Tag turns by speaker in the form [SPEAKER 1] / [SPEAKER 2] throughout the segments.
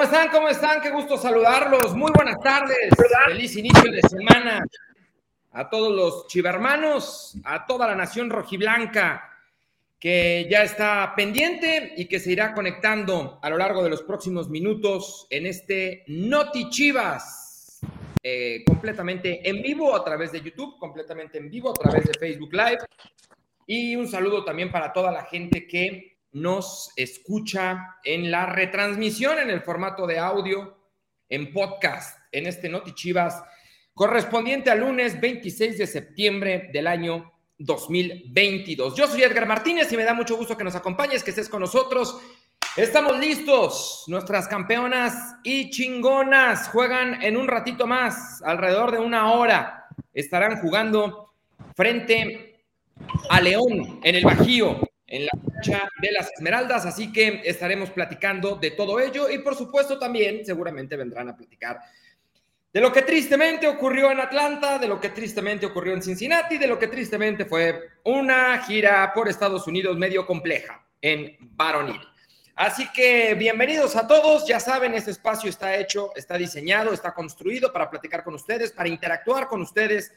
[SPEAKER 1] ¿Cómo están? ¿Cómo están? Qué gusto saludarlos. Muy buenas tardes. Feliz inicio de semana a todos los chivermanos, a toda la nación rojiblanca que ya está pendiente y que se irá conectando a lo largo de los próximos minutos en este Noti Chivas, eh, completamente en vivo a través de YouTube, completamente en vivo a través de Facebook Live. Y un saludo también para toda la gente que nos escucha en la retransmisión en el formato de audio, en podcast, en este Noti Chivas, correspondiente al lunes 26 de septiembre del año 2022. Yo soy Edgar Martínez y me da mucho gusto que nos acompañes, que estés con nosotros. Estamos listos. Nuestras campeonas y chingonas juegan en un ratito más, alrededor de una hora. Estarán jugando frente a León en el Bajío en la cancha de las Esmeraldas, así que estaremos platicando de todo ello y por supuesto también seguramente vendrán a platicar de lo que tristemente ocurrió en Atlanta, de lo que tristemente ocurrió en Cincinnati, de lo que tristemente fue una gira por Estados Unidos medio compleja en Baronil. Así que bienvenidos a todos, ya saben, este espacio está hecho, está diseñado, está construido para platicar con ustedes, para interactuar con ustedes.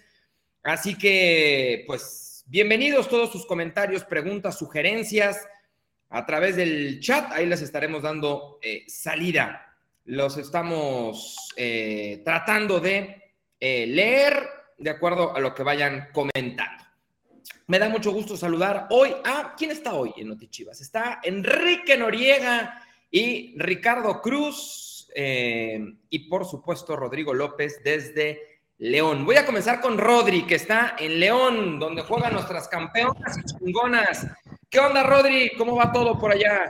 [SPEAKER 1] Así que, pues, Bienvenidos todos sus comentarios, preguntas, sugerencias a través del chat. Ahí les estaremos dando eh, salida. Los estamos eh, tratando de eh, leer de acuerdo a lo que vayan comentando. Me da mucho gusto saludar hoy a quién está hoy en Notichivas. Está Enrique Noriega y Ricardo Cruz y por supuesto Rodrigo López desde León. Voy a comenzar con Rodri, que está en León, donde juegan nuestras campeonas chingonas. ¿Qué onda, Rodri? ¿Cómo va todo por allá?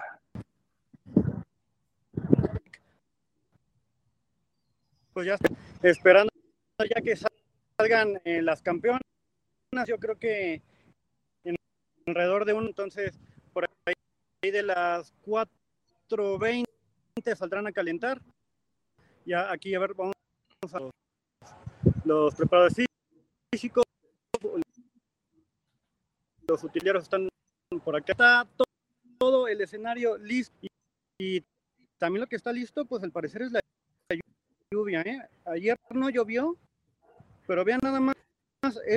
[SPEAKER 2] Pues ya esperando ya que salgan eh, las campeonas, yo creo que en alrededor de un, entonces, por ahí de las 4.20 saldrán a calentar. Ya aquí, a ver, vamos a los preparadores físicos, los utileros están por acá. Está todo, el escenario listo y, también lo que está listo, pues al parecer es la lluvia. ¿eh? Ayer no llovió, pero vean nada más,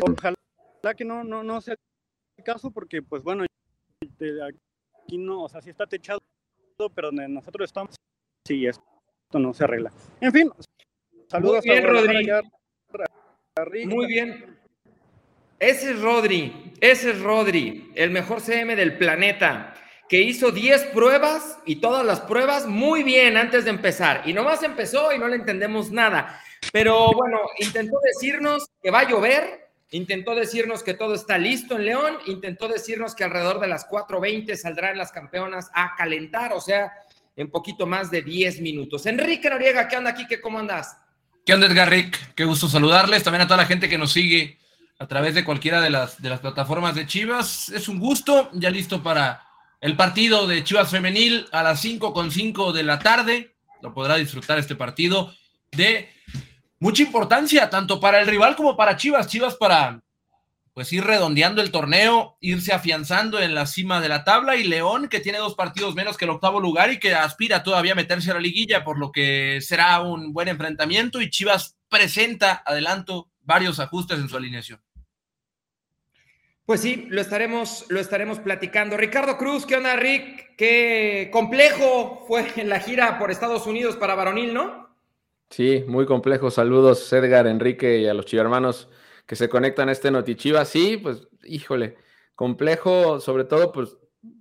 [SPEAKER 2] ojalá que no, no, no sea el caso porque pues bueno, aquí no, o sea, sí está techado, pero nosotros estamos, sí, esto no se arregla. En fin, saludos
[SPEAKER 1] a Rodrigo. Muy bien. Ese es Rodri, ese es Rodri, el mejor CM del planeta, que hizo 10 pruebas y todas las pruebas muy bien antes de empezar. Y nomás empezó y no le entendemos nada. Pero bueno, intentó decirnos que va a llover, intentó decirnos que todo está listo en León, intentó decirnos que alrededor de las 4.20 saldrán las campeonas a calentar, o sea, en poquito más de 10 minutos. Enrique Noriega, ¿qué onda aquí? ¿Qué, ¿Cómo andas?
[SPEAKER 3] ¿Qué onda, Edgar Rick? Qué gusto saludarles. También a toda la gente que nos sigue a través de cualquiera de las, de las plataformas de Chivas. Es un gusto, ya listo para el partido de Chivas Femenil a las 5 con 5 de la tarde. Lo podrá disfrutar este partido de mucha importancia, tanto para el rival como para Chivas. Chivas para pues ir redondeando el torneo, irse afianzando en la cima de la tabla y León que tiene dos partidos menos que el octavo lugar y que aspira todavía a meterse a la liguilla, por lo que será un buen enfrentamiento y Chivas presenta, adelanto, varios ajustes en su alineación.
[SPEAKER 1] Pues sí, lo estaremos, lo estaremos platicando. Ricardo Cruz, ¿qué onda, Rick? Qué complejo fue la gira por Estados Unidos para Varonil, ¿no?
[SPEAKER 4] Sí, muy complejo. Saludos, Edgar, Enrique y a los chivermanos que se conectan a este Notichiva. Sí, pues, híjole, complejo, sobre todo, pues,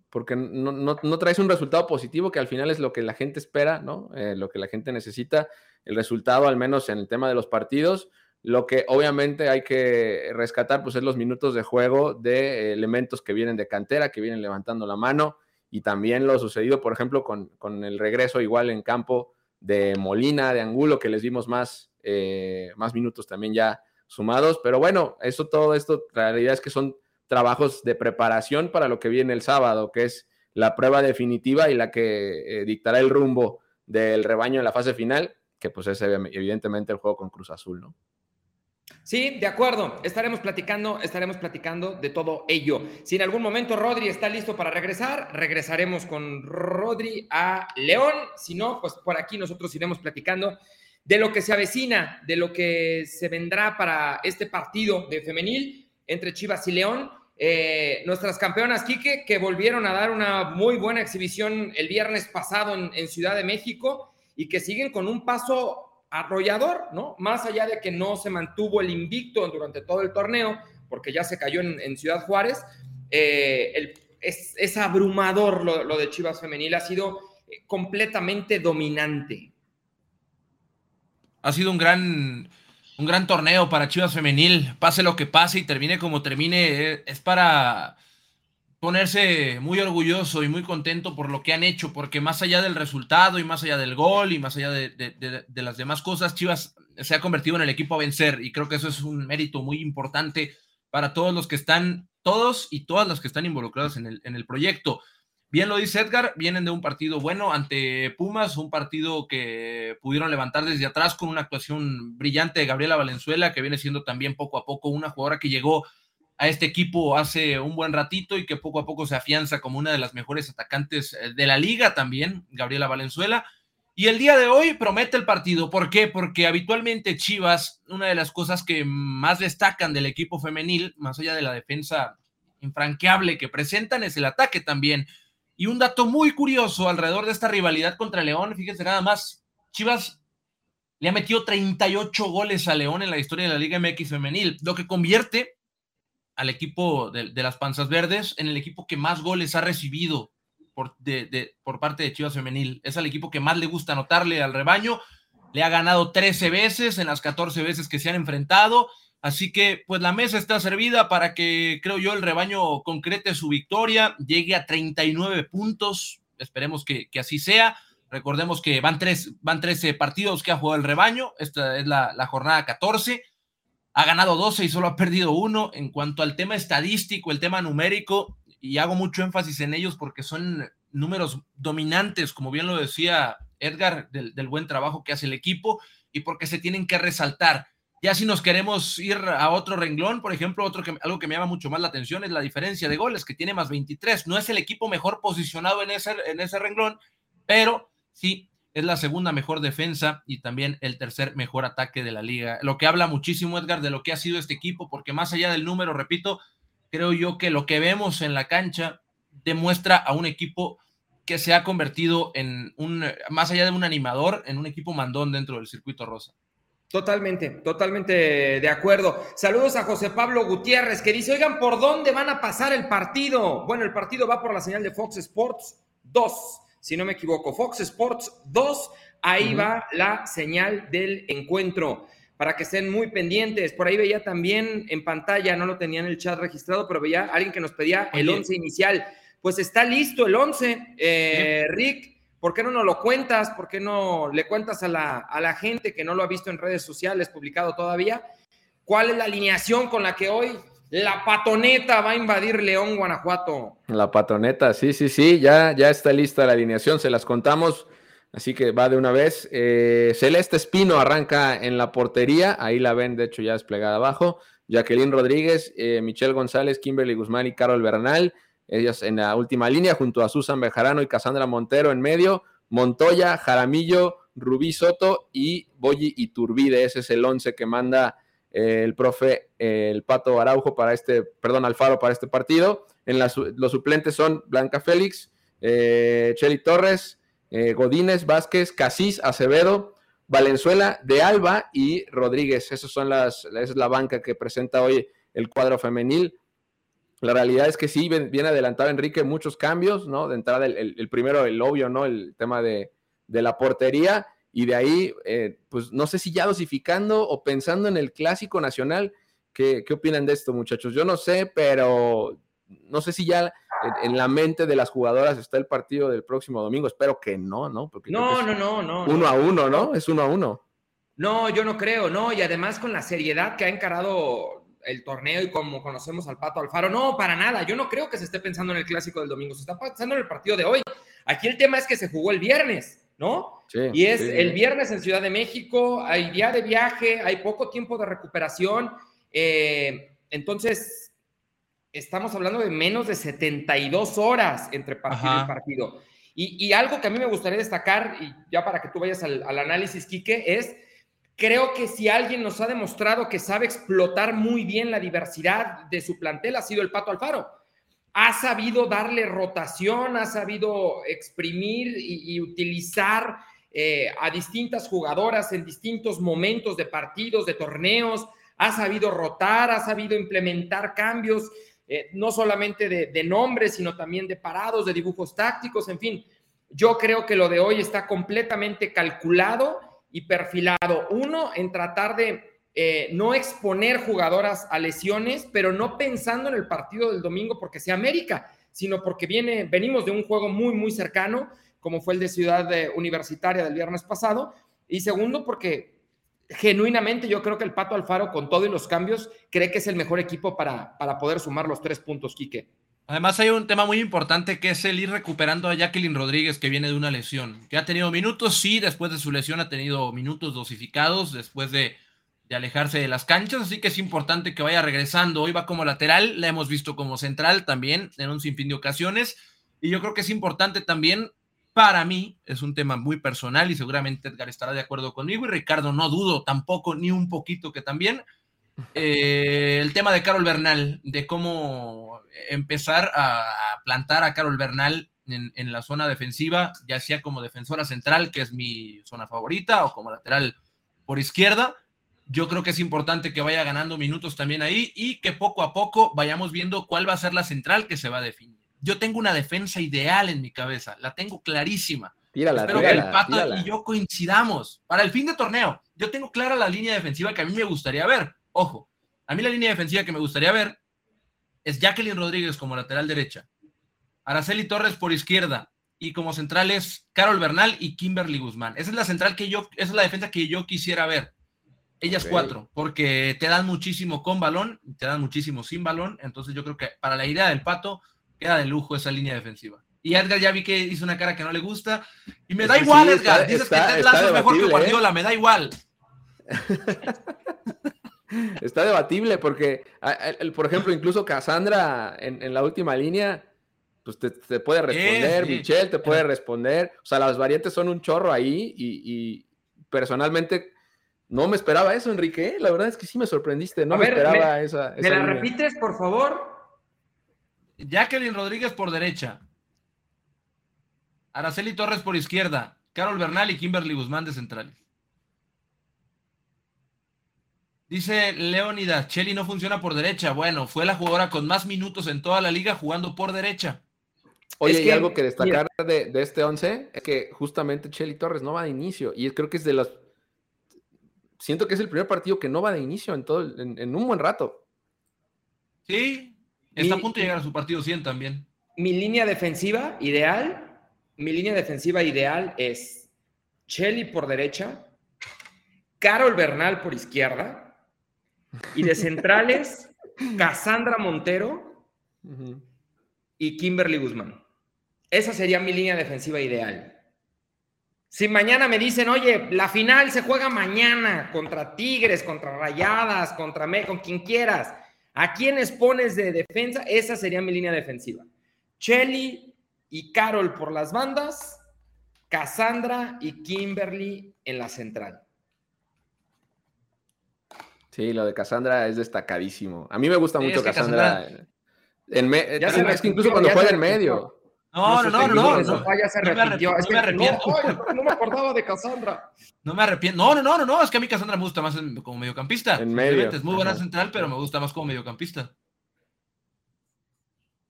[SPEAKER 4] porque no, no, traes un resultado positivo, que al final es lo que la gente espera, ¿no? Eh, lo que la gente necesita, el resultado, al menos en el tema de los partidos. Lo que obviamente hay que rescatar, pues, es los minutos de juego de elementos que vienen de cantera, que vienen levantando la mano, y también lo sucedido, por ejemplo, con, con el regreso igual en campo de Molina, de Angulo, que les dimos más, eh, más minutos también ya sumados. Pero bueno, eso todo esto, la realidad es que son trabajos de preparación para lo que viene el sábado, que es la prueba definitiva y la que eh, dictará el rumbo del rebaño en la fase final, que pues es evidentemente el juego con Cruz Azul, ¿no?
[SPEAKER 1] Sí, de acuerdo. Estaremos platicando, estaremos platicando de todo ello. Si en algún momento Rodri está listo para regresar, regresaremos con Rodri a León. Si no, pues por aquí nosotros iremos platicando de lo que se avecina, de lo que se vendrá para este partido de femenil entre Chivas y León. Eh, nuestras campeonas Quique, que volvieron a dar una muy buena exhibición el viernes pasado en Ciudad de México y que siguen con un paso arrollador, ¿no? Más allá de que no se mantuvo el invicto durante todo el torneo, porque ya se cayó en, Ciudad Juárez, eh, es, abrumador lo, de Chivas Femenil, ha sido eh, completamente dominante.
[SPEAKER 3] Ha sido un gran, un gran torneo para Chivas Femenil, pase lo que pase y termine como termine, eh, es para ponerse muy orgulloso y muy contento por lo que han hecho, porque más allá del resultado y más allá del gol y más allá de, las demás cosas, Chivas se ha convertido en el equipo a vencer y creo que eso es un mérito muy importante para todos los que están, todos y todas las que están involucrados en el, en el proyecto. Bien lo dice Edgar, vienen de un partido bueno ante Pumas, un partido que pudieron levantar desde atrás con una actuación brillante de Gabriela Valenzuela, que viene siendo también poco a poco una jugadora que llegó a este equipo hace un buen ratito y que poco a poco se afianza como una de las mejores atacantes eh, de la liga también, Gabriela Valenzuela. Y el día de hoy promete el partido. ¿Por qué? Porque habitualmente Chivas, una de las cosas que más destacan del equipo femenil, más allá de la defensa infranqueable que presentan, es el ataque también. Y un dato muy curioso alrededor de esta rivalidad contra León, fíjense nada más, Chivas le ha metido 38 goles a León en la historia de la Liga MX femenil, lo que convierte al equipo de, las Panzas Verdes en el equipo que más goles ha recibido por, por parte de Chivas Femenil. Es el equipo que más le gusta anotarle al rebaño. Le ha ganado 13 veces en las 14 veces que se han enfrentado. Así que, pues la mesa está servida para que, creo yo, el rebaño concrete su victoria, llegue a 39 puntos. Esperemos que, así sea. Recordemos que van, tres, van 13 partidos que ha jugado el rebaño. Esta es la, jornada 14 ha ganado 12 y solo ha perdido uno. En cuanto al tema estadístico, el tema numérico, y hago mucho énfasis en ellos porque son números dominantes, como bien lo decía Edgar, del, buen trabajo que hace el equipo y porque se tienen que resaltar. Ya si nos queremos ir a otro renglón, por ejemplo, otro que, algo que me llama mucho más la atención es la diferencia de goles, que tiene más 23. No es el equipo mejor posicionado en ese, en ese renglón, pero sí es la segunda mejor defensa y también el tercer mejor ataque de la liga. Lo que habla muchísimo, Edgar, de lo que ha sido este equipo, porque más allá del número, repito, creo yo que lo que vemos en la cancha demuestra a un equipo que se ha convertido en un, más allá de un animador, en un equipo mandón dentro del circuito rosa.
[SPEAKER 1] Totalmente, totalmente de acuerdo. Saludos a José Pablo Gutiérrez que dice, oigan, ¿por dónde van a pasar el partido? Bueno, el partido va por la señal de Fox Sports 2 si no me equivoco, Fox Sports 2, ahí va la señal del encuentro para que estén muy pendientes. Por ahí veía también en pantalla, no lo tenía en el chat registrado, pero veía alguien que nos pedía el 11 inicial. Pues está listo el 11. Eh, Rick, ¿por qué no nos lo cuentas? ¿Por qué no le cuentas a la, a la gente que no lo ha visto en redes sociales publicado todavía? ¿Cuál es la alineación con la que hoy la patoneta va a invadir León, Guanajuato.
[SPEAKER 4] La patoneta, sí, sí, sí, ya, ya está lista la alineación, se las contamos, así que va de una vez. Eh, Celeste Espino arranca en la portería, ahí la ven, de hecho, ya desplegada abajo. Jacqueline Rodríguez, eh, Michelle González, Kimberly Guzmán y Carol Bernal, ellas en la última línea, junto a Susan Bejarano y Casandra Montero en medio, Montoya, Jaramillo, Rubí Soto y Boyi Iturbide. Ese es el once que manda el profe el Pato Araujo para este, perdón, Alfaro para este partido. En los suplentes son Blanca Félix, eh, Torres, eh, Godínez, Vázquez, Casís, Acevedo, Valenzuela, De Alba y Rodríguez. Esas son las, esa es la banca que presenta hoy el cuadro femenil. La realidad es que sí, viene adelantado Enrique muchos cambios, ¿no? De entrada, el, primero, el obvio, ¿no? El tema de, de la portería y de ahí, eh, pues no sé si ya dosificando o pensando en el clásico nacional, ¿qué, ¿qué, opinan de esto, muchachos? Yo no sé, pero no sé si ya en, la mente de las jugadoras está el partido del próximo domingo. Espero que no, ¿no?
[SPEAKER 1] Porque no, no, no, no.
[SPEAKER 4] Uno a uno, ¿no? Es uno a uno.
[SPEAKER 1] No, yo no creo, no. Y además con la seriedad que ha encarado el torneo y como conocemos al Pato Alfaro, no, para nada. Yo no creo que se esté pensando en el clásico del domingo, se está pensando en el partido de hoy. Aquí el tema es que se jugó el viernes, ¿no? y es el viernes en Ciudad de México, hay día de viaje, hay poco tiempo de recuperación. Eh, entonces, estamos hablando de menos de 72 horas entre partido y partido. Y, algo que a mí me gustaría destacar, y ya para que tú vayas al, al análisis, Quique, es Creo que si alguien nos ha demostrado que sabe explotar muy bien la diversidad de su plantel, ha sido el Pato Alfaro. Ha sabido darle rotación, ha sabido exprimir y, utilizar eh, a distintas jugadoras en distintos momentos de partidos, de torneos, ha sabido rotar, ha sabido implementar cambios, eh, no solamente de, de nombres, sino también de parados, de dibujos tácticos, en fin. Yo creo que lo de hoy está completamente calculado y perfilado. Uno, en tratar de eh, no exponer jugadoras a lesiones, pero no pensando en el partido del domingo porque sea América, sino porque viene, venimos de un juego muy, muy cercano, como fue el de Ciudad Universitaria del viernes pasado. Y segundo, porque genuinamente yo creo que el Pato Alfaro, con todo y los cambios, cree que es el mejor equipo para, para poder sumar los tres puntos, Quique.
[SPEAKER 3] Además hay un tema muy importante que es el ir recuperando a Jacqueline Rodríguez que viene de una lesión, que ha tenido minutos, sí, después de su lesión ha tenido minutos dosificados, después de, alejarse de las canchas, así que es importante que vaya regresando. Hoy va como lateral, la hemos visto como central también en un sinfín de ocasiones, y yo creo que es importante también, para mí, es un tema muy personal y seguramente Edgar estará de acuerdo conmigo y Ricardo no dudo tampoco ni un poquito que también, eh, el tema de Carol Bernal, de cómo empezar a plantar a Carol Bernal en, la zona defensiva, ya sea como defensora central, que es mi zona favorita, o como lateral por izquierda. Yo creo que es importante que vaya ganando minutos también ahí y que poco a poco vayamos viendo cuál va a ser la central que se va a definir. Yo tengo una defensa ideal en mi cabeza, la tengo clarísima.
[SPEAKER 4] Tírala,
[SPEAKER 3] Espero que el Pato y yo coincidamos. Para el fin de torneo, yo tengo clara la línea defensiva que a mí me gustaría ver. Ojo, a mí la línea defensiva que me gustaría ver es Jacqueline Rodríguez como lateral derecha, Araceli Torres por izquierda y como centrales Carol Bernal y Kimberly Guzmán. Esa es la central que yo, esa es la defensa que yo quisiera ver. Ellas cuatro, porque te dan muchísimo con balón, te dan muchísimo sin balón, entonces yo creo que para la idea del pato queda de lujo esa línea defensiva. Y Edgar ya vi que hizo una cara que no le gusta. Y me da igual, Edgar. Dices que Ted Lasso es mejor que Guardiola, ¿eh? me da igual.
[SPEAKER 4] Está debatible porque, por ejemplo, incluso Cassandra en, la última línea, pues te, puede responder, Michelle te puede responder. O sea, las variantes son un chorro ahí y, personalmente no me esperaba eso, Enrique. La verdad es que sí me sorprendiste, no me esperaba esa,
[SPEAKER 1] ¿Me la repites, por favor?
[SPEAKER 3] Jacqueline Rodríguez por derecha. Araceli Torres por izquierda. Carol Bernal y Kimberly Guzmán de centrales. Dice Leonidas, Cheli no funciona por derecha. Bueno, fue la jugadora con más minutos en toda la liga jugando por derecha.
[SPEAKER 4] Oye, y algo que destacar de, este 11 es que justamente Cheli Torres no va de inicio. Y creo que es de los. Siento que es el primer partido que no va de inicio en todo, en, un buen rato.
[SPEAKER 3] Sí, está a punto de llegar a su partido 100 también.
[SPEAKER 1] Mi línea defensiva ideal, mi línea defensiva ideal es Cheli por derecha, Carol Bernal por izquierda, y de centrales, Cassandra Montero y Kimberly Guzmán. Esa sería mi línea defensiva ideal. Si mañana me dicen, oye, la final se juega mañana contra Tigres, contra Rayadas, contra Me, con quien quieras, ¿a quiénes pones de defensa? Esa sería mi línea defensiva. Chelly y Carol por las bandas, Cassandra y Kimberly en la central.
[SPEAKER 4] Sí, lo de Cassandra es destacadísimo. A mí me gusta mucho Cassandra. En es que incluso cuando juega en medio.
[SPEAKER 3] No, no, no, no. No,
[SPEAKER 1] me arrepiento. No, me acordaba de Cassandra.
[SPEAKER 3] No me arrepiento. No, no, no, no, no. Es que a mí Cassandra me gusta más como mediocampista. En medio. Es muy buena central, pero me gusta más como mediocampista.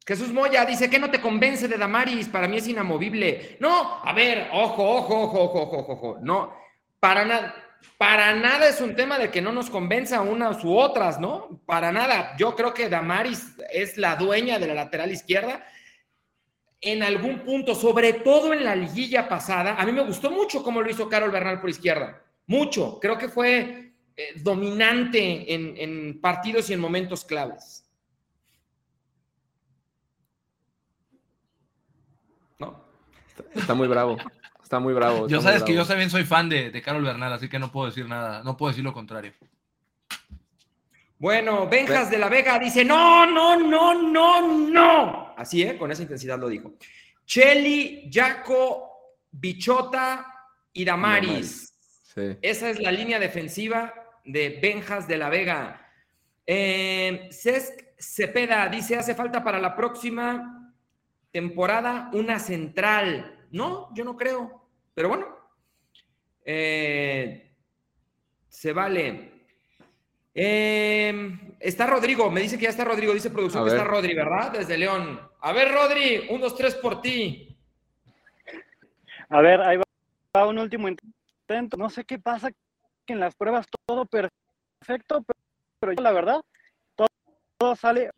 [SPEAKER 1] Jesús Moya dice que no te convence de Damaris, para mí es inamovible. No, a ver, ojo, ojo, ojo, ojo, ojo, ojo. No, para nada para nada es un tema de que no nos convenza unas u otras, ¿no? Para nada. Yo creo que Damaris es la dueña de la lateral izquierda. En algún punto, sobre todo en la liguilla pasada, a mí me gustó mucho cómo lo hizo Carol Bernal por izquierda. Mucho. Creo que fue eh, dominante en, partidos y en momentos claves.
[SPEAKER 4] ¿No? Está muy bravo. Está muy bravo.
[SPEAKER 3] Yo sabes que yo también soy fan de, de Carol Bernal, así que no puedo decir nada, no puedo decir lo contrario.
[SPEAKER 1] Bueno, Benjas de la Vega dice, no, no, no, no, no. Así, ¿eh? Con esa intensidad lo dijo. Cheli, Jaco, Bichota y Damaris.
[SPEAKER 4] Sí.
[SPEAKER 1] Esa es la línea defensiva de Benjas de la Vega. Eh, Cesc Cepeda dice, hace falta para la próxima temporada una central. No, yo no creo. Pero bueno, eh, se vale. Eh, está Rodrigo, me dice que ya está Rodrigo, dice producción que está Rodri, ¿verdad? Desde León. A ver, Rodri, un, dos, tres por ti.
[SPEAKER 2] A ver, ahí va, va un último intento. No sé qué pasa, que en las pruebas todo perfecto, pero, pero yo, la verdad, todo, todo sale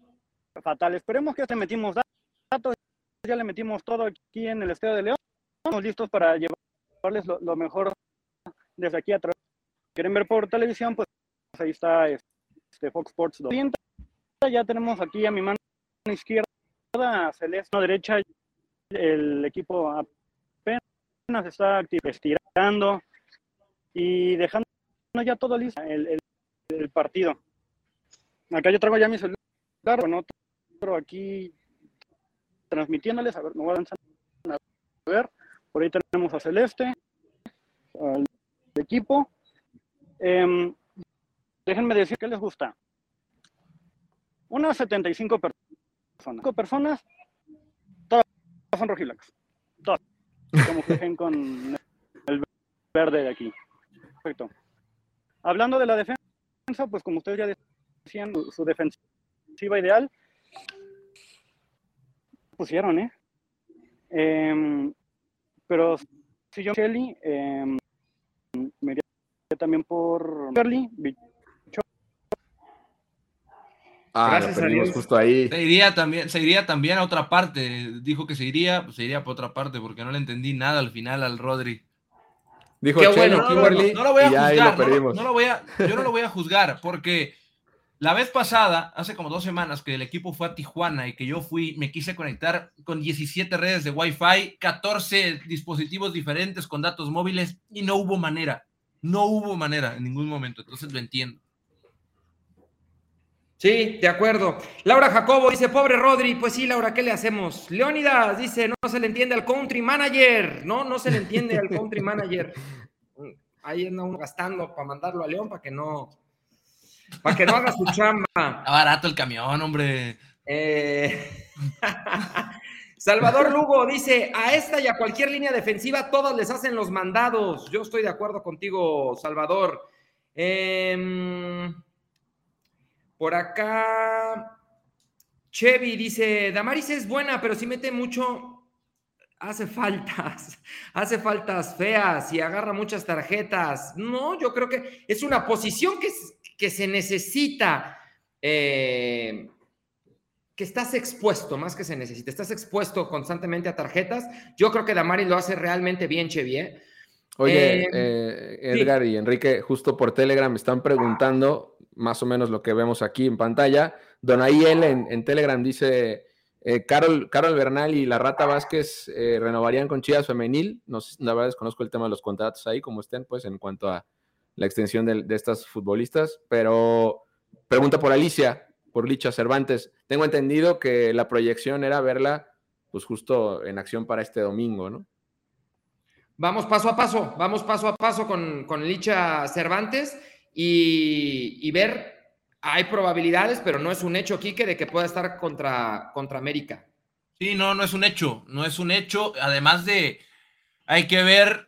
[SPEAKER 2] fatal. Esperemos que ya te metimos datos, ya le metimos todo aquí en el Estadio de León. Estamos listos para llevarles lo, mejor desde aquí a través. Quieren ver por televisión, pues ahí está este Fox Sports 200. Ya tenemos aquí a mi mano izquierda, a Celeste, a derecha, el equipo apenas está estirando y dejando ya todo listo el partido. Acá yo traigo ya mi celular con otro aquí transmitiéndoles. A ver, me voy a lanzar a ver. Por ahí tenemos a Celeste, al equipo. Em, déjenme decir qué les gusta. Unas 75 personas. Personas, todas son rojiblancas. Todas. Como flijen con el verde de aquí. Perfecto. Hablando de la defensa, pues como ustedes ya decían, su, defensiva ideal, pusieron, ¿eh? Em, pero si yo, Shelly, em, me iría también por Berly,
[SPEAKER 4] Ah,
[SPEAKER 1] Gracias a Dios.
[SPEAKER 4] justo ahí.
[SPEAKER 3] Se iría también, se iría también a otra parte. Dijo que se iría, pues se iría por otra parte, porque no le entendí nada al final al Rodri.
[SPEAKER 4] Dijo
[SPEAKER 1] Qué
[SPEAKER 4] Chelo,
[SPEAKER 1] bueno,
[SPEAKER 3] no, no, no, no lo voy a juzgar,
[SPEAKER 4] lo
[SPEAKER 3] no lo voy a, yo no lo voy a juzgar, porque la vez pasada, hace como dos semanas, que el equipo fue a Tijuana y que yo fui, me quise conectar con 17 redes de Wi-Fi, 14 dispositivos diferentes con datos móviles y no hubo manera, no hubo manera en ningún momento, entonces lo entiendo.
[SPEAKER 1] Sí, de acuerdo. Laura Jacobo dice, pobre Rodri, pues sí, Laura, ¿qué le hacemos? Leónidas dice, no, se le entiende al country manager, no, no se le entiende al country manager. Ahí anda uno gastando para mandarlo a León para que no, para que no haga su chamba.
[SPEAKER 3] Está barato el camión, hombre.
[SPEAKER 1] Eh, Salvador Lugo dice, a esta y a cualquier línea defensiva todas les hacen los mandados. Yo estoy de acuerdo contigo, Salvador. Em, por acá, Chevy dice, Damaris es buena, pero si mete mucho, hace faltas, hace faltas feas y agarra muchas tarjetas. No, yo creo que es una posición que, que se necesita. eh, que estás expuesto, más que se necesita, estás expuesto constantemente a tarjetas. Yo creo que Damaris lo hace realmente bien, Chevy. ¿eh?
[SPEAKER 4] Oye,
[SPEAKER 1] Eh,
[SPEAKER 4] eh,
[SPEAKER 1] sí.
[SPEAKER 4] Edgar y Enrique, justo por Telegram me están preguntando más o menos lo que vemos aquí en pantalla. Donaiel en, en Telegram dice, eh, Carol, Carol Bernal y la Rata Vázquez renovarían con Chivas Femenil. No, sé, la verdad desconozco el tema de los contratos ahí, como estén, pues, en cuanto a la extensión de, de estas futbolistas. Pero pregunta por Alicia, por Licha Cervantes. Tengo entendido que la proyección era verla, pues, justo en acción para este domingo, ¿no?
[SPEAKER 1] Vamos paso a paso, vamos paso a paso con, con Licha Cervantes y, y ver, hay probabilidades, pero no es un hecho, Quique, de que pueda estar contra, contra América.
[SPEAKER 3] Sí, no, no es un hecho, no es un hecho. Además de, hay que ver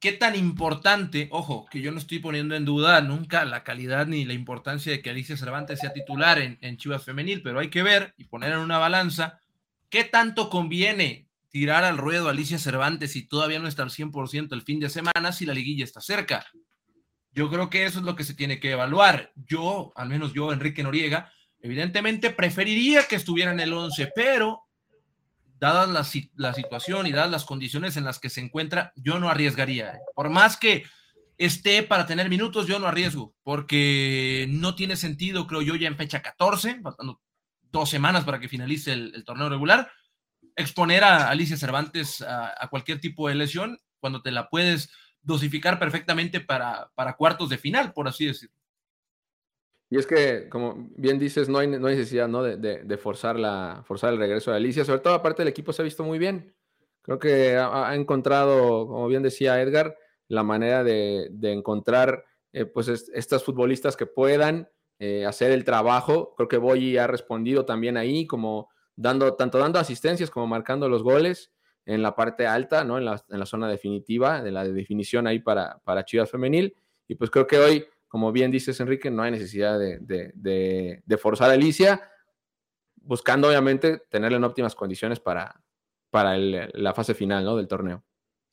[SPEAKER 3] qué tan importante, ojo, que yo no estoy poniendo en duda nunca la calidad ni la importancia de que Alicia Cervantes sea titular en, Chivas Femenil, pero hay que ver y poner en una balanza qué tanto conviene tirar al ruedo Alicia Cervantes si todavía no está al 100% el fin de semana si la liguilla está cerca. Yo creo que eso es lo que se tiene que evaluar. Yo, al menos yo, Enrique Noriega, evidentemente preferiría que estuviera en el 11, pero dadas la, la, situación y dadas las condiciones en las que se encuentra, yo no arriesgaría. Por más que esté para tener minutos, yo no arriesgo, porque no tiene sentido, creo yo, ya en fecha 14, faltando dos semanas para que finalice el, torneo regular, exponer a Alicia Cervantes a, cualquier tipo de lesión cuando te la puedes dosificar perfectamente para, para cuartos de final, por así decirlo.
[SPEAKER 4] Y es que, como bien dices, no hay, no necesidad ¿no? De, de, forzar, la, forzar el regreso de Alicia. Sobre todo, aparte, el equipo se ha visto muy bien. Creo que ha, encontrado, como bien decía Edgar, la manera de, de encontrar eh, pues estas futbolistas que puedan eh, hacer el trabajo. Creo que Boyi ha respondido también ahí, como dando, tanto dando asistencias como marcando los goles en la parte alta, ¿no? En la, en la zona definitiva, de la definición ahí para, para Chivas Femenil. Y pues creo que hoy como bien dices, Enrique, no hay necesidad de, forzar a Alicia, buscando obviamente tenerla en óptimas condiciones para, para la fase final ¿no? del torneo.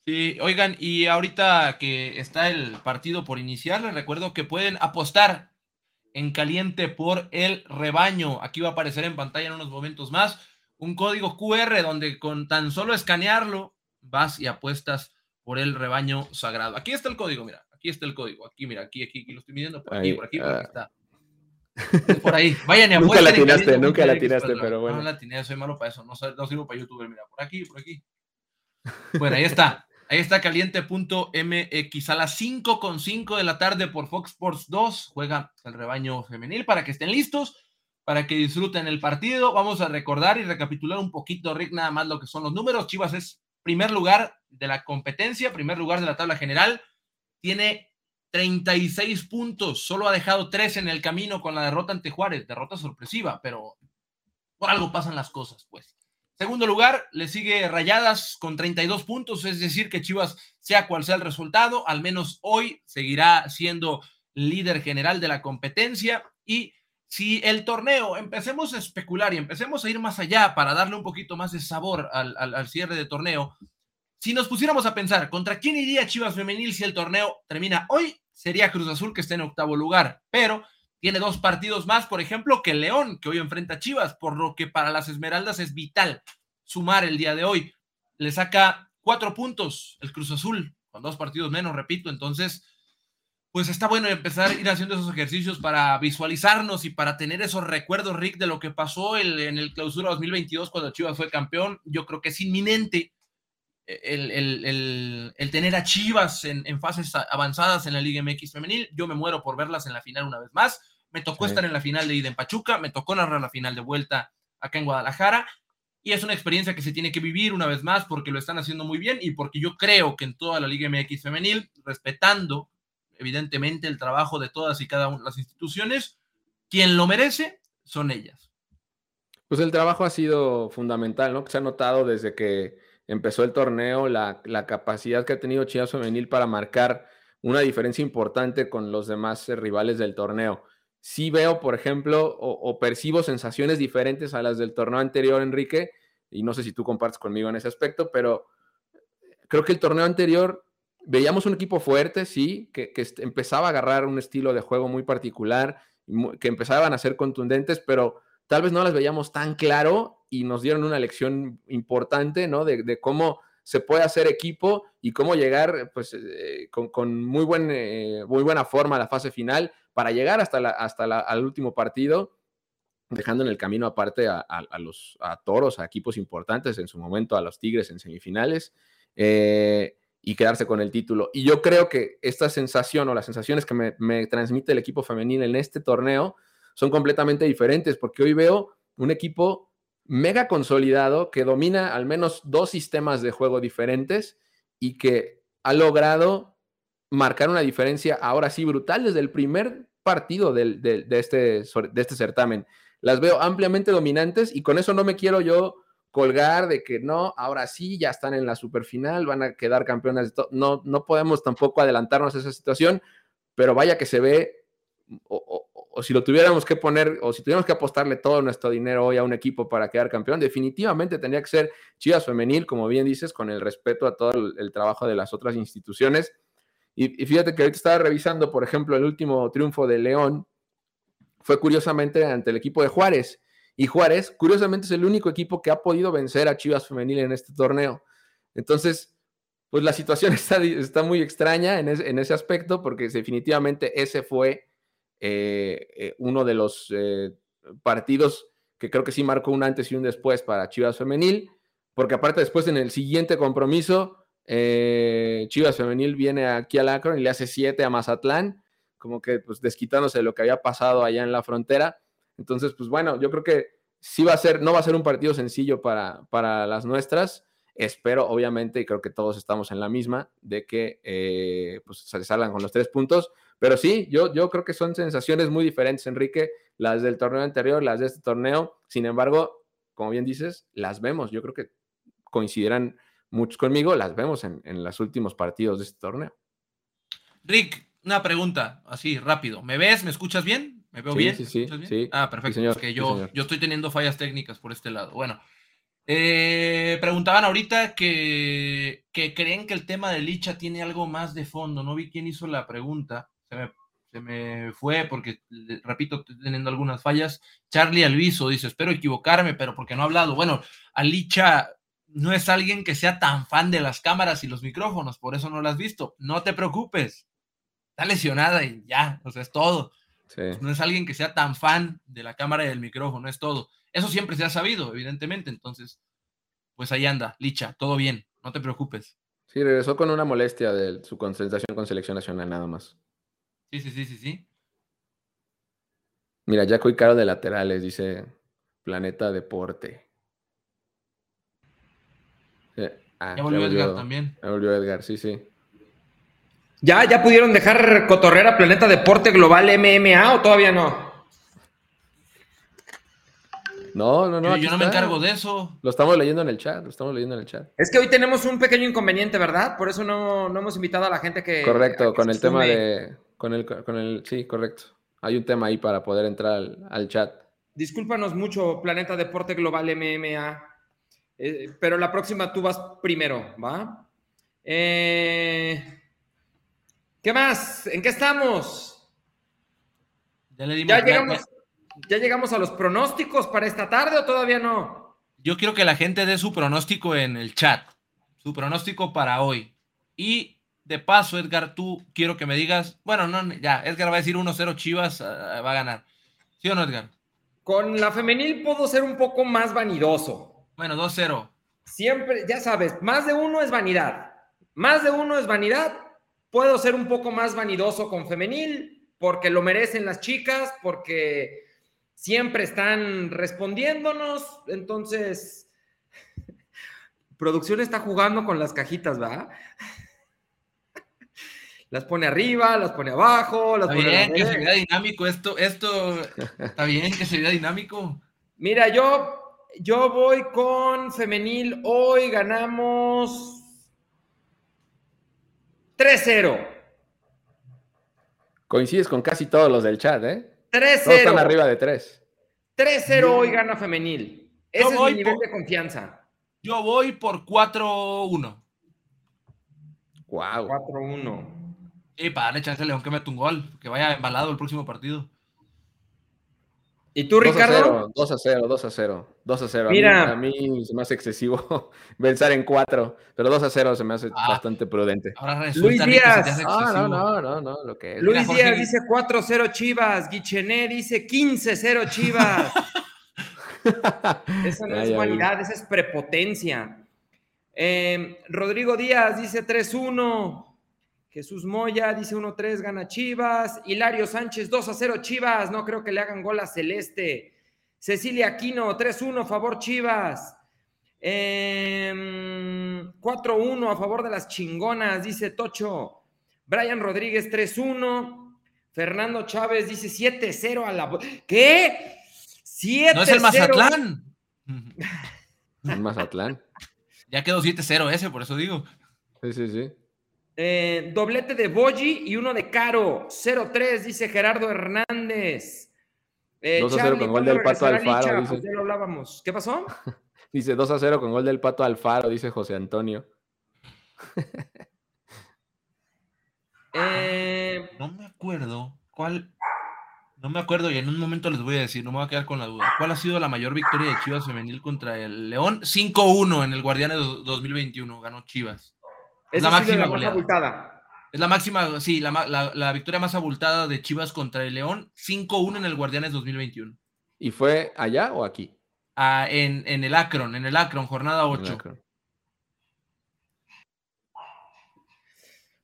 [SPEAKER 3] Sí, oigan, y ahorita que está el partido por iniciar, les recuerdo que pueden apostar en caliente por el rebaño. Aquí va a aparecer en pantalla en unos momentos más un código QR donde con tan solo escanearlo vas y apuestas por el rebaño sagrado. Aquí está el código, mira. Aquí está el código. Aquí, mira, aquí, aquí, aquí lo estoy midiendo. Por aquí, por aquí, por aquí ah. está. Por ahí. Vayan y
[SPEAKER 4] Nunca la tiraste, nunca la tiraste, pero bueno.
[SPEAKER 3] No la tiré, soy malo para eso. No, no sirvo para YouTube. Mira, por aquí, por aquí. Bueno, ahí está. Ahí está caliente.mx a las 5 con 5 de la tarde por Fox Sports 2. Juega el rebaño femenil para que estén listos, para que disfruten el partido. Vamos a recordar y recapitular un poquito, Rick, nada más lo que son los números. Chivas es primer lugar de la competencia, primer lugar de la tabla general tiene 36 puntos, solo ha dejado 3 en el camino con la derrota ante Juárez, derrota sorpresiva, pero por algo pasan las cosas, pues. Segundo lugar, le sigue Rayadas con 32 puntos, es decir, que Chivas, sea cual sea el resultado, al menos hoy seguirá siendo líder general de la competencia. Y si el torneo, empecemos a especular y empecemos a ir más allá para darle un poquito más de sabor al, al cierre de torneo, si nos pusiéramos a pensar, ¿contra quién iría Chivas Femenil si el torneo termina hoy? Sería Cruz Azul, que está en octavo lugar, pero tiene dos partidos más, por ejemplo, que León, que hoy enfrenta a Chivas, por lo que para las Esmeraldas es vital sumar el día de hoy. Le saca cuatro puntos el Cruz Azul, con dos partidos menos, repito, entonces, pues está bueno empezar a ir haciendo esos ejercicios para visualizarnos y para tener esos recuerdos, Rick, de lo que pasó en el clausura 2022 cuando Chivas fue campeón. Yo creo que es inminente el, tener a Chivas en, fases avanzadas en la Liga MX femenil. Yo me muero por verlas en la final una vez más. Me tocó estar en la final de ida en Pachuca, me tocó narrar la final de vuelta acá en Guadalajara. Y es una experiencia que se tiene que vivir una vez más porque lo están haciendo muy bien y porque yo creo que en toda la Liga MX femenil, respetando evidentemente el trabajo de todas y cada una de las instituciones, quien lo merece son ellas.
[SPEAKER 4] Pues el trabajo ha sido fundamental, ¿no? Que se ha notado desde que empezó el torneo, la, capacidad que ha tenido Chivas Femenil para marcar una diferencia importante con los demás eh, rivales del torneo. Sí veo, por ejemplo, o, percibo sensaciones diferentes a las del torneo anterior, Enrique, y no sé si tú compartes conmigo en ese aspecto, pero creo que el torneo anterior veíamos un equipo fuerte, sí, que, que empezaba a agarrar un estilo de juego muy particular, que empezaban a ser contundentes, pero tal vez no las veíamos tan claro y nos dieron una lección importante, ¿no? De, cómo se puede hacer equipo y cómo llegar pues, eh, con, muy, buen, eh, muy buena forma a la fase final para llegar hasta, la, hasta la, al último partido, dejando en el camino aparte a, los a toros, a equipos importantes, en su momento a los Tigres en semifinales, eh, y quedarse con el título. Y yo creo que esta sensación o las sensaciones que me, me transmite el equipo femenil en este torneo son completamente diferentes, porque hoy veo un equipo mega consolidado que domina al menos dos sistemas de juego diferentes y que ha logrado marcar una diferencia ahora sí brutal desde el primer partido de, este, de este certamen. Las veo ampliamente dominantes y con eso no me quiero yo colgar de que no, ahora sí, ya están en la superfinal, van a quedar campeonas. No, no podemos tampoco adelantarnos a esa situación, pero vaya que se ve o si lo tuviéramos que poner, o si tuviéramos que apostarle todo nuestro dinero hoy a un equipo para quedar campeón, definitivamente tendría que ser Chivas Femenil, como bien dices, con el respeto a todo el, trabajo de las otras instituciones. Y, fíjate que ahorita estaba revisando, por ejemplo, el último triunfo de León, fue curiosamente ante el equipo de Juárez. Y Juárez, curiosamente, es el único equipo que ha podido vencer a Chivas Femenil en este torneo. Entonces, pues la situación está, está muy extraña en, en ese aspecto, porque definitivamente ese fue uno de los eh, partidos que creo que sí marcó un antes y un después para Chivas Femenil, porque aparte después en el siguiente compromiso, eh, Chivas Femenil viene aquí al Akron y le hace 7 a Mazatlán, como que pues desquitándose de lo que había pasado allá en la frontera. Entonces, pues bueno, yo creo que sí va a ser, no va a ser un partido sencillo para, para las nuestras. Espero, obviamente, y creo que todos estamos en la misma, de que eh, pues, salgan con los tres puntos. Pero sí, yo, yo creo que son sensaciones muy diferentes, Enrique, las del torneo anterior, las de este torneo. Sin embargo, como bien dices, las vemos. Yo creo que coincidirán muchos conmigo, las vemos en, en los últimos partidos de este torneo.
[SPEAKER 3] Rick, una pregunta, así rápido. ¿Me ves? ¿Me escuchas bien? ¿Me veo bien?
[SPEAKER 4] Sí, sí,
[SPEAKER 3] bien?
[SPEAKER 4] sí.
[SPEAKER 3] Ah, perfecto.
[SPEAKER 4] señor,
[SPEAKER 3] es que
[SPEAKER 4] sí,
[SPEAKER 3] yo,
[SPEAKER 4] señor.
[SPEAKER 3] yo estoy teniendo fallas técnicas por este lado. Bueno, eh, preguntaban ahorita que, que creen que el tema de Licha tiene algo más de fondo. No vi quién hizo la pregunta. Se me, se me fue porque, repito, estoy teniendo algunas fallas. Charlie Alviso dice, espero equivocarme, pero porque no ha hablado. Bueno, Alicha no es alguien que sea tan fan de las cámaras y los micrófonos, por eso no la has visto. No te preocupes. Está lesionada y ya, o sea, es todo.
[SPEAKER 4] Sí.
[SPEAKER 3] No es alguien que sea tan fan de la cámara y del micrófono, es todo. Eso siempre se ha sabido, evidentemente. Entonces, pues ahí anda, Licha, todo bien, no te preocupes.
[SPEAKER 4] Sí, regresó con una molestia de su concentración con selección nacional nada más.
[SPEAKER 3] Sí, sí, sí, sí, sí.
[SPEAKER 4] Mira, Jaco y Caro de laterales, dice Planeta Deporte. Sí, ah,
[SPEAKER 3] Ya volvió Edgar también.
[SPEAKER 4] Ya volvió Edgar, sí, sí.
[SPEAKER 1] ¿Ya, ¿Ya pudieron dejar cotorrear a Planeta Deporte Global MMA o todavía no?
[SPEAKER 4] No, no, no.
[SPEAKER 3] yo no me encargo de eso.
[SPEAKER 4] Lo estamos leyendo en el chat, lo estamos leyendo en el chat.
[SPEAKER 1] Es que hoy tenemos un pequeño inconveniente, ¿verdad? Por eso no, no hemos invitado a la gente que.
[SPEAKER 4] Correcto,
[SPEAKER 1] que
[SPEAKER 4] con el tema de. Con el, con el. Sí, correcto. Hay un tema ahí para poder entrar al, al chat.
[SPEAKER 1] Discúlpanos mucho, Planeta Deporte Global MMA. eh, pero la próxima tú vas primero, ¿va? Eh, ¿Qué más? ¿En qué estamos?
[SPEAKER 3] Ya le dimos.
[SPEAKER 1] ¿Ya llegamos,
[SPEAKER 3] ¿Ya
[SPEAKER 1] llegamos a los pronósticos para esta tarde o todavía no?
[SPEAKER 3] Yo quiero que la gente dé su pronóstico en el chat. Su pronóstico para hoy. Y de paso, Edgar, tú quiero que me digas. Bueno, no, ya, Edgar va a decir 1-0 Chivas, ah, va a ganar. ¿Sí o no, Edgar?
[SPEAKER 1] Con la femenil puedo ser un poco más vanidoso.
[SPEAKER 3] Bueno, 2-0.
[SPEAKER 1] Siempre, ya sabes, más de uno es vanidad. Más de uno es vanidad. Puedo ser un poco más vanidoso con femenil porque lo merecen las chicas, porque siempre están respondiéndonos. Entonces, producción está jugando con las cajitas, ¿va? Las pone arriba, las pone abajo, las
[SPEAKER 3] Está
[SPEAKER 1] pone
[SPEAKER 3] bien, que se vea dinámico esto, esto, está bien que se vea dinámico.
[SPEAKER 1] Mira, yo, yo voy con femenil. Hoy ganamos 3-0.
[SPEAKER 4] Coincides con casi todos los del chat, ¿eh?
[SPEAKER 1] 3-0.
[SPEAKER 4] Todos están arriba de tres.
[SPEAKER 1] 3-0 hoy gana femenil. Ese es mi nivel
[SPEAKER 3] por-
[SPEAKER 1] de confianza.
[SPEAKER 3] Yo voy por 4-1.
[SPEAKER 4] Wow.
[SPEAKER 1] 4-1.
[SPEAKER 3] Y para darle chance a León que mete un gol, que vaya embalado el próximo partido.
[SPEAKER 1] ¿Y tú,
[SPEAKER 4] 2 a
[SPEAKER 1] Ricardo?
[SPEAKER 4] 0, 2 a 0, 2 a 0, 2 a 0. A mí-
[SPEAKER 1] Mira.
[SPEAKER 4] A mí, se me hace excesivo pensar en 4, pero 2 a 0 se me hace
[SPEAKER 3] Ah.
[SPEAKER 4] bastante prudente.
[SPEAKER 3] Ahora resulta
[SPEAKER 1] Luis
[SPEAKER 3] Rick, que se te
[SPEAKER 1] Díaz.
[SPEAKER 3] hace
[SPEAKER 4] Ah, no, no, no, no, lo que es.
[SPEAKER 1] Luis
[SPEAKER 3] Mira, Jorge
[SPEAKER 1] Díaz dice 4-0 Chivas. Guichené dice 15-0 Chivas. Esa no es
[SPEAKER 4] ya vi.
[SPEAKER 1] vanidad, esa es prepotencia. Eh, Rodrigo Díaz dice 3-1. Jesús Moya dice 1-3, gana Chivas. Hilario Sánchez 2-0 Chivas. No creo que le hagan gol a Celeste. Cecilia Aquino 3-1, favor Chivas. Em, 4-1 a favor de las chingonas, dice Tocho. Brian Rodríguez 3-1. Fernando Chávez dice 7-0 a la... ¿Qué? 7-0.
[SPEAKER 3] No es el Mazatlán.
[SPEAKER 4] En Mazatlán.
[SPEAKER 3] Ya quedó 7-0 ese, por eso digo.
[SPEAKER 4] Sí, sí, sí.
[SPEAKER 1] Eh, doblete de Boji y uno de Caro. 0-3, dice Gerardo Hernández. Eh,
[SPEAKER 4] 2 a 0
[SPEAKER 1] Charlie,
[SPEAKER 4] con gol
[SPEAKER 1] ¿cuándo
[SPEAKER 4] del Pato Alfaro,
[SPEAKER 1] Licha?
[SPEAKER 4] dice.
[SPEAKER 1] Pues ya lo hablábamos. ¿Qué pasó?
[SPEAKER 4] Dice 2 a 0 con gol del Pato Alfaro, dice José Antonio.
[SPEAKER 1] Eh,
[SPEAKER 3] No me acuerdo cuál. No me acuerdo y en un momento les voy a decir, no me voy a quedar con la duda. ¿Cuál ha sido la mayor victoria de Chivas femenil contra el León? 5-1 en el Guardianes 2021, ganó Chivas. Es la máxima
[SPEAKER 1] abultada.
[SPEAKER 3] Es la máxima, sí, la, la- la victoria más abultada de Chivas contra el León, 5-1 en el Guardianes 2021.
[SPEAKER 4] ¿Y fue allá o aquí?
[SPEAKER 3] en, en, el Akron, en el Akron, jornada 8.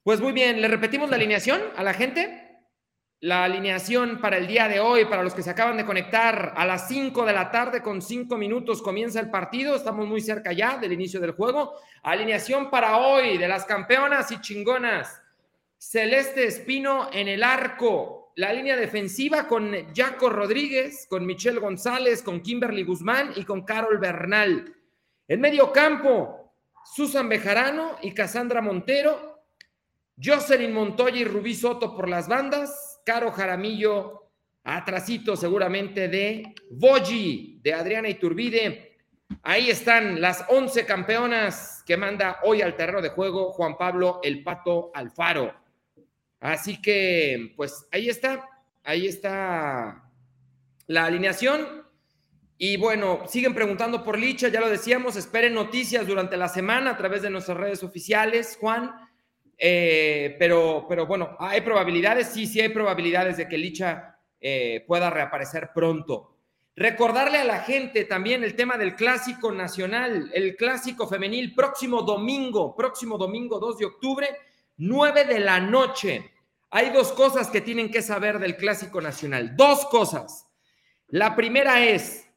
[SPEAKER 1] Pues muy bien, ¿le repetimos la alineación a la gente? La alineación para el día de hoy, para los que se acaban de conectar, a las 5 de la tarde con 5 minutos comienza el partido, estamos muy cerca ya del inicio del juego. Alineación para hoy de las campeonas y chingonas. Celeste Espino en el arco, la línea defensiva con Jaco Rodríguez, con Michelle González, con Kimberly Guzmán y con Carol Bernal. El medio campo, Susan Bejarano y Cassandra Montero, Jocelyn Montoya y Rubí Soto por las bandas, Caro Jaramillo, atrasito seguramente de Boji, de Adriana Iturbide. Ahí están las 11 campeonas que manda hoy al terreno de juego Juan Pablo El Pato Alfaro. Así que, pues ahí está, ahí está la alineación. Y bueno, siguen preguntando por Licha, ya lo decíamos, esperen noticias durante la semana a través de nuestras redes oficiales, Juan. Eh, pero, pero bueno, hay probabilidades, sí, sí hay probabilidades de que Licha eh, pueda reaparecer pronto. Recordarle a la gente también el tema del clásico nacional, el clásico femenil, próximo domingo, próximo domingo 2 de octubre, 9 de la noche. Hay dos cosas que tienen que saber del Clásico Nacional. Dos cosas. La primera es,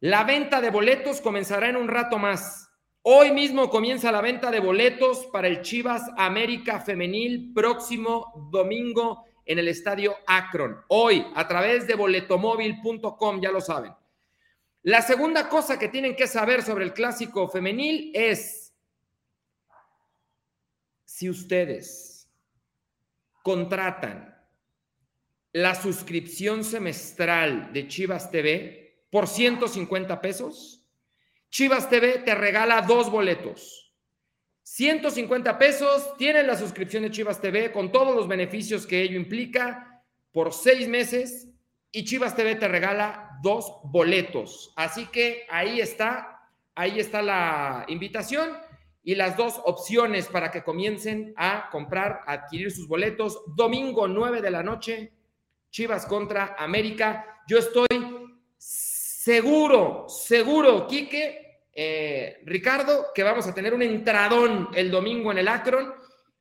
[SPEAKER 1] la venta de boletos comenzará en un rato más. Hoy mismo comienza la venta de boletos para el Chivas América Femenil próximo domingo en el estadio Akron. Hoy, a través de boletomóvil.com, ya lo saben. La segunda cosa que tienen que saber sobre el clásico femenil es si ustedes contratan la suscripción semestral de Chivas TV por 150 pesos, Chivas TV te regala dos boletos. 150 pesos, tienes la suscripción de Chivas TV con todos los beneficios que ello implica por seis meses y Chivas TV te regala dos boletos. Así que ahí está, ahí está la invitación y las dos opciones para que comiencen a comprar, a adquirir sus boletos. Domingo 9 de la noche, Chivas contra América. Yo estoy seguro, seguro, Quique, eh, Ricardo, que vamos a tener un entradón el domingo en el Akron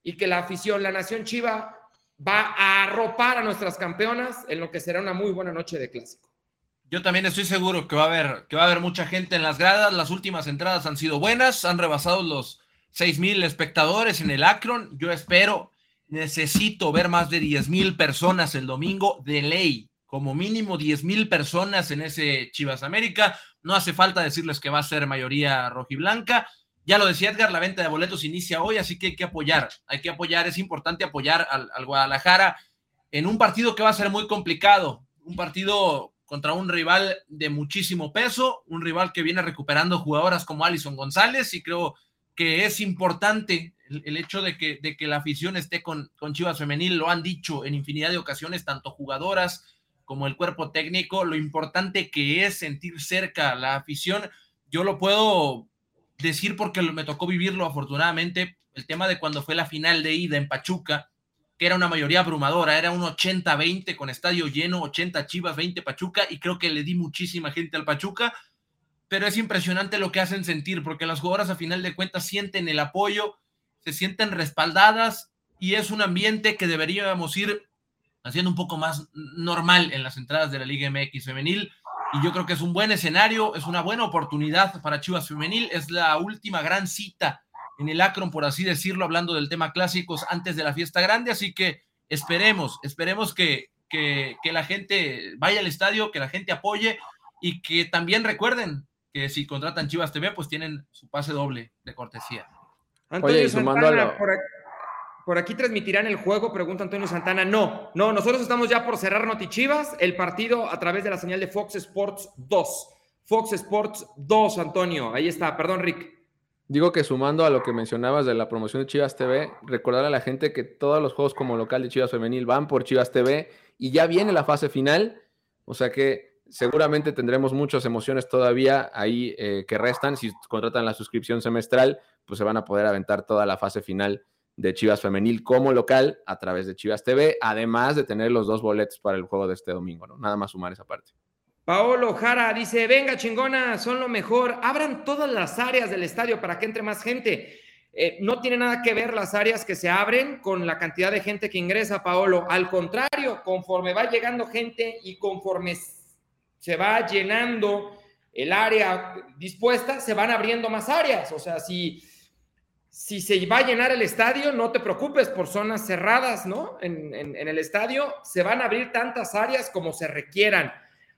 [SPEAKER 1] y que la afición, la Nación Chiva, va a arropar a nuestras campeonas en lo que será una muy buena noche de clásico.
[SPEAKER 3] Yo también estoy seguro que va a haber, que va a haber mucha gente en las gradas. Las últimas entradas han sido buenas, han rebasado los seis mil espectadores en el Akron. Yo espero, necesito ver más de diez mil personas el domingo de ley como mínimo 10 mil personas en ese Chivas América. No hace falta decirles que va a ser mayoría rojiblanca. Ya lo decía Edgar, la venta de boletos inicia hoy, así que hay que apoyar, hay que apoyar, es importante apoyar al, al Guadalajara en un partido que va a ser muy complicado, un partido contra un rival de muchísimo peso, un rival que viene recuperando jugadoras como Alison González y creo que es importante el, hecho de que, de que la afición esté con, con Chivas Femenil, lo han dicho en infinidad de ocasiones, tanto jugadoras, como el cuerpo técnico, lo importante que es sentir cerca la afición. Yo lo puedo decir porque me tocó vivirlo afortunadamente, el tema de cuando fue la final de ida en Pachuca, que era una mayoría abrumadora, era un 80-20 con estadio lleno, 80 Chivas, 20 Pachuca, y creo que le di muchísima gente al Pachuca, pero es impresionante lo que hacen sentir, porque las jugadoras a final de cuentas sienten el apoyo, se sienten respaldadas, y es un ambiente que deberíamos ir haciendo un poco más normal en las entradas de la Liga MX femenil. Y yo creo que es un buen escenario, es una buena oportunidad para Chivas Femenil. Es la última gran cita en el Akron, por así decirlo, hablando del tema clásicos antes de la fiesta grande. Así que esperemos, esperemos que, que, que la gente vaya al estadio, que la gente apoye y que también recuerden que si contratan Chivas TV, pues tienen su pase doble de cortesía.
[SPEAKER 1] Antonio Oye, Santana, por, aquí, por aquí transmitirán el juego, pregunta Antonio Santana. No, no, nosotros estamos ya por cerrar Notichivas, el partido a través de la señal de Fox Sports 2. Fox Sports 2, Antonio. Ahí está, perdón, Rick.
[SPEAKER 4] Digo que sumando a lo que mencionabas de la promoción de Chivas TV, recordar a la gente que todos los juegos como local de Chivas Femenil van por Chivas TV y ya viene la fase final, o sea que seguramente tendremos muchas emociones todavía ahí eh, que restan. Si contratan la suscripción semestral, pues se van a poder aventar toda la fase final de Chivas Femenil como local a través de Chivas TV, además de tener los dos boletos para el juego de este domingo, ¿no? Nada más sumar esa parte.
[SPEAKER 1] Paolo Jara dice, venga chingona, son lo mejor, abran todas las áreas del estadio para que entre más gente. Eh, no tiene nada que ver las áreas que se abren con la cantidad de gente que ingresa, Paolo. Al contrario, conforme va llegando gente y conforme se va llenando el área dispuesta, se van abriendo más áreas. O sea, si, si se va a llenar el estadio, no te preocupes por zonas cerradas, ¿no? En, el estadio se van a abrir tantas áreas como se requieran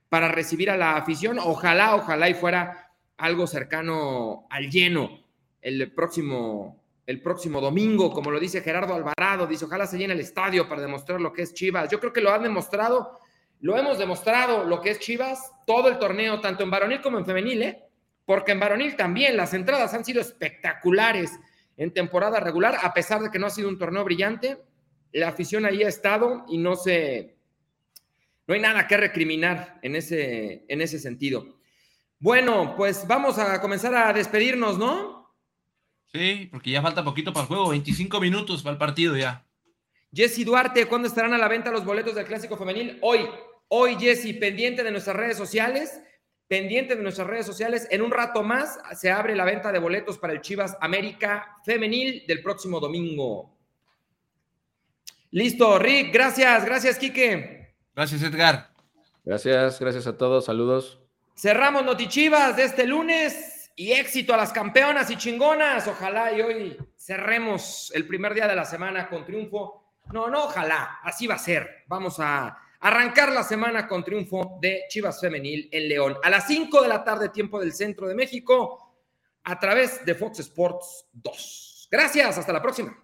[SPEAKER 1] para recibir a la afición. Ojalá, ojalá y fuera algo cercano al lleno el próximo, el próximo domingo, como lo dice Gerardo Alvarado, dice, ojalá se llene el estadio para demostrar lo que es Chivas. Yo creo que lo han demostrado, lo hemos demostrado lo que es Chivas todo el torneo, tanto en varonil como en femenil, ¿eh? porque en varonil también las entradas han sido espectaculares en temporada regular, a pesar de que no ha sido un torneo brillante, la afición ahí ha estado y no se, no hay nada que recriminar en ese, en ese sentido. Bueno, pues vamos a comenzar a despedirnos, ¿no?
[SPEAKER 3] Sí, porque ya falta poquito para el juego, 25 minutos para el partido ya.
[SPEAKER 1] Jesse Duarte, ¿cuándo estarán a la venta los boletos del Clásico Femenil? Hoy, hoy Jesse, pendiente de nuestras redes sociales, pendiente de nuestras redes sociales. En un rato más se abre la venta de boletos para el Chivas América Femenil del próximo domingo. Listo, Rick, gracias, gracias, Quique.
[SPEAKER 3] Gracias, Edgar.
[SPEAKER 4] Gracias, gracias a todos, saludos.
[SPEAKER 1] Cerramos Notichivas de este lunes y éxito a las campeonas y chingonas. Ojalá y hoy cerremos el primer día de la semana con triunfo. No, no, ojalá, así va a ser. Vamos a arrancar la semana con triunfo de Chivas Femenil en León. A las 5 de la tarde, tiempo del centro de México, a través de Fox Sports 2. Gracias, hasta la próxima.